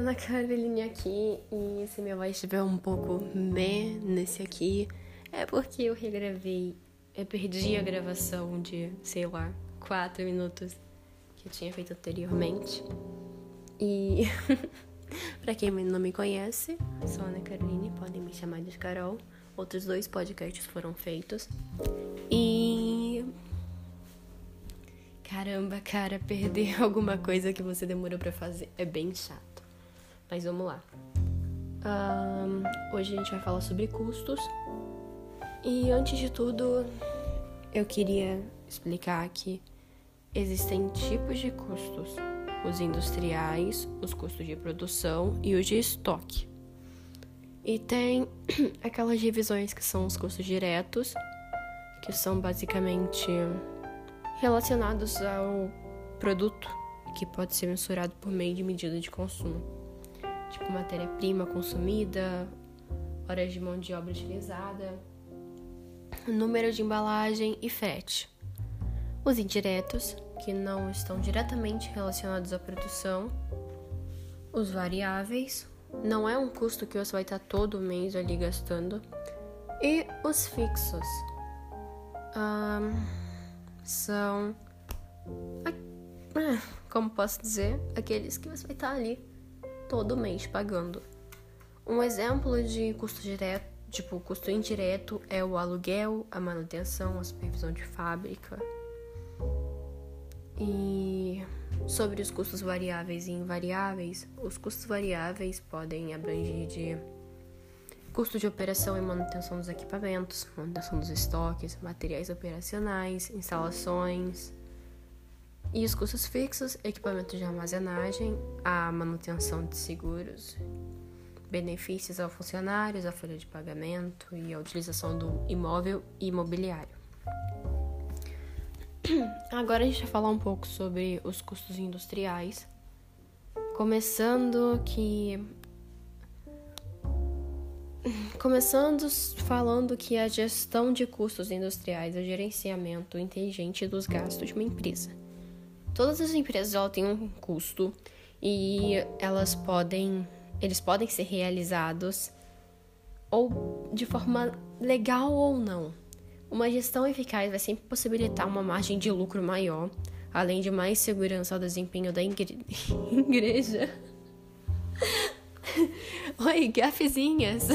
Ana Caroline aqui e se minha voz estiver um pouco meh nesse aqui, é porque eu regravei, eu perdi a gravação de, sei lá, 4 minutos que eu tinha feito anteriormente. E pra quem não me conhece, sou Ana Caroline, podem me chamar de Carol. Outros dois podcasts foram feitos. E Caramba, cara, perder alguma coisa que você demorou para fazer é bem chato. Mas vamos lá. Um, hoje a gente vai falar sobre custos. E antes de tudo, eu queria explicar que existem tipos de custos: os industriais, os custos de produção e os de estoque. E tem aquelas divisões que são os custos diretos, que são basicamente relacionados ao produto, que pode ser mensurado por meio de medida de consumo, tipo matéria-prima consumida, horas de mão de obra utilizada, número de embalagem e frete. Os indiretos, que não estão diretamente relacionados à produção, os variáveis, não é um custo que você vai estar todo mês ali gastando, e os fixos. Um, são. Ah, como posso dizer? Aqueles que você vai estar ali todo mês pagando. Um exemplo de custo direto, tipo, custo indireto é o aluguel, a manutenção, a supervisão de fábrica. E sobre os custos variáveis e invariáveis, os custos variáveis podem abranger de custo de operação e manutenção dos equipamentos, manutenção dos estoques, materiais operacionais, instalações. E os custos fixos, equipamento de armazenagem, a manutenção de seguros, benefícios aos funcionários, a folha de pagamento e a utilização do imóvel e imobiliário. Agora a gente vai falar um pouco sobre os custos industriais. Começando que Começando falando que a gestão de custos industriais é o gerenciamento inteligente dos gastos de uma empresa. Todas as empresas elas têm um custo e elas podem, eles podem ser realizados ou de forma legal ou não. Uma gestão eficaz vai sempre possibilitar uma margem de lucro maior, além de mais segurança ao desempenho da igreja. Oi, gafezinhas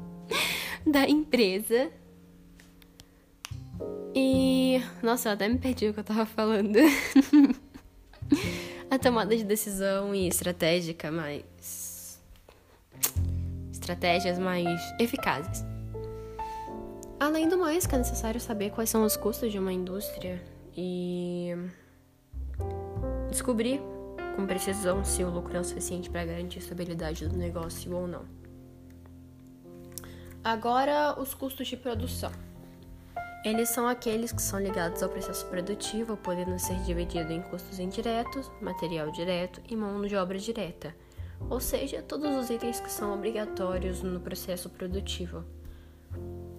da empresa. Nossa, eu até me perdi o que eu tava falando. A tomada de decisão e estratégica mais. Estratégias mais eficazes. Além do mais, que é necessário saber quais são os custos de uma indústria e descobrir com precisão se o lucro é o suficiente para garantir a estabilidade do negócio ou não. Agora, os custos de produção. Eles são aqueles que são ligados ao processo produtivo, podendo ser divididos em custos indiretos, material direto e mão de obra direta, ou seja, todos os itens que são obrigatórios no processo produtivo.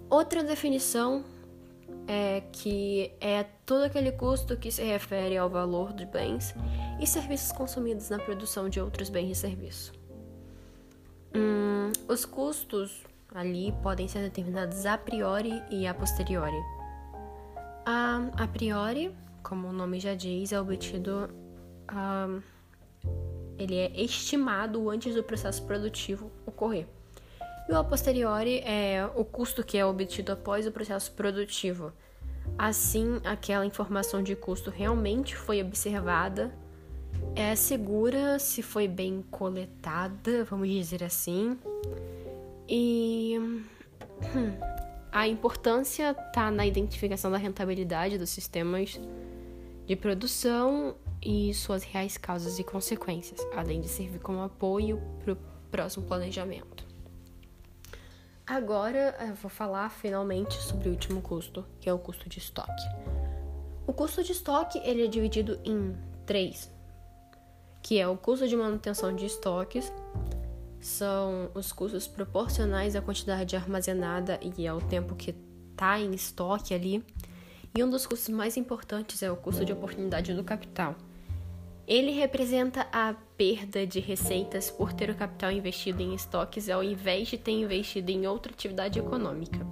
Outra definição é que é todo aquele custo que se refere ao valor de bens e serviços consumidos na produção de outros bens e serviços. Hum, os custos ali podem ser determinados a priori e a posteriori. A, a priori, como o nome já diz, é obtido. ele é estimado antes do processo produtivo ocorrer. E o a posteriori é o custo que é obtido após o processo produtivo. Assim, aquela informação de custo realmente foi observada, é segura se foi bem coletada, vamos dizer assim. E hum, a importância está na identificação da rentabilidade dos sistemas de produção e suas reais causas e consequências, além de servir como apoio para o próximo planejamento. Agora eu vou falar finalmente sobre o último custo, que é o custo de estoque. O custo de estoque ele é dividido em três, que é o custo de manutenção de estoques, são os custos proporcionais à quantidade armazenada e ao tempo que está em estoque ali. E um dos custos mais importantes é o custo de oportunidade do capital, Ele representa a perda de receitas por ter o capital investido em estoques ao invés de ter investido em outra atividade econômica.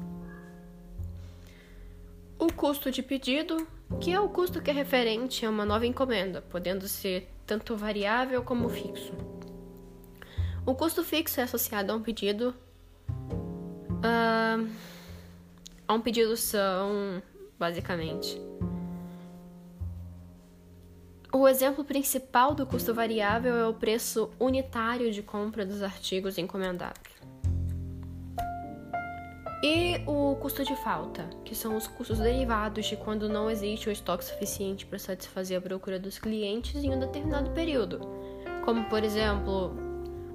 O custo de pedido, que é o custo que é referente a uma nova encomenda, podendo ser tanto variável como fixo. O custo fixo é associado a um pedido. Uh, a um pedido são, basicamente, o exemplo principal do custo variável é o preço unitário de compra dos artigos encomendados. E o custo de falta, que são os custos derivados de quando não existe o estoque suficiente para satisfazer a procura dos clientes em um determinado período, como por exemplo,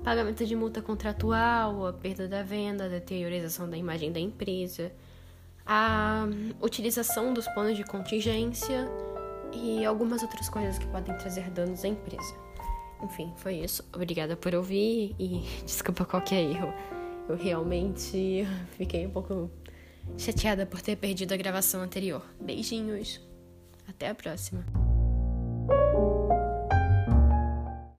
pagamento de multa contratual, a perda da venda, a deteriorização da imagem da empresa, a utilização dos planos de contingência e algumas outras coisas que podem trazer danos à empresa. Enfim, foi isso. Obrigada por ouvir e desculpa qualquer erro. Eu realmente fiquei um pouco chateada por ter perdido a gravação anterior. Beijinhos. Até a próxima.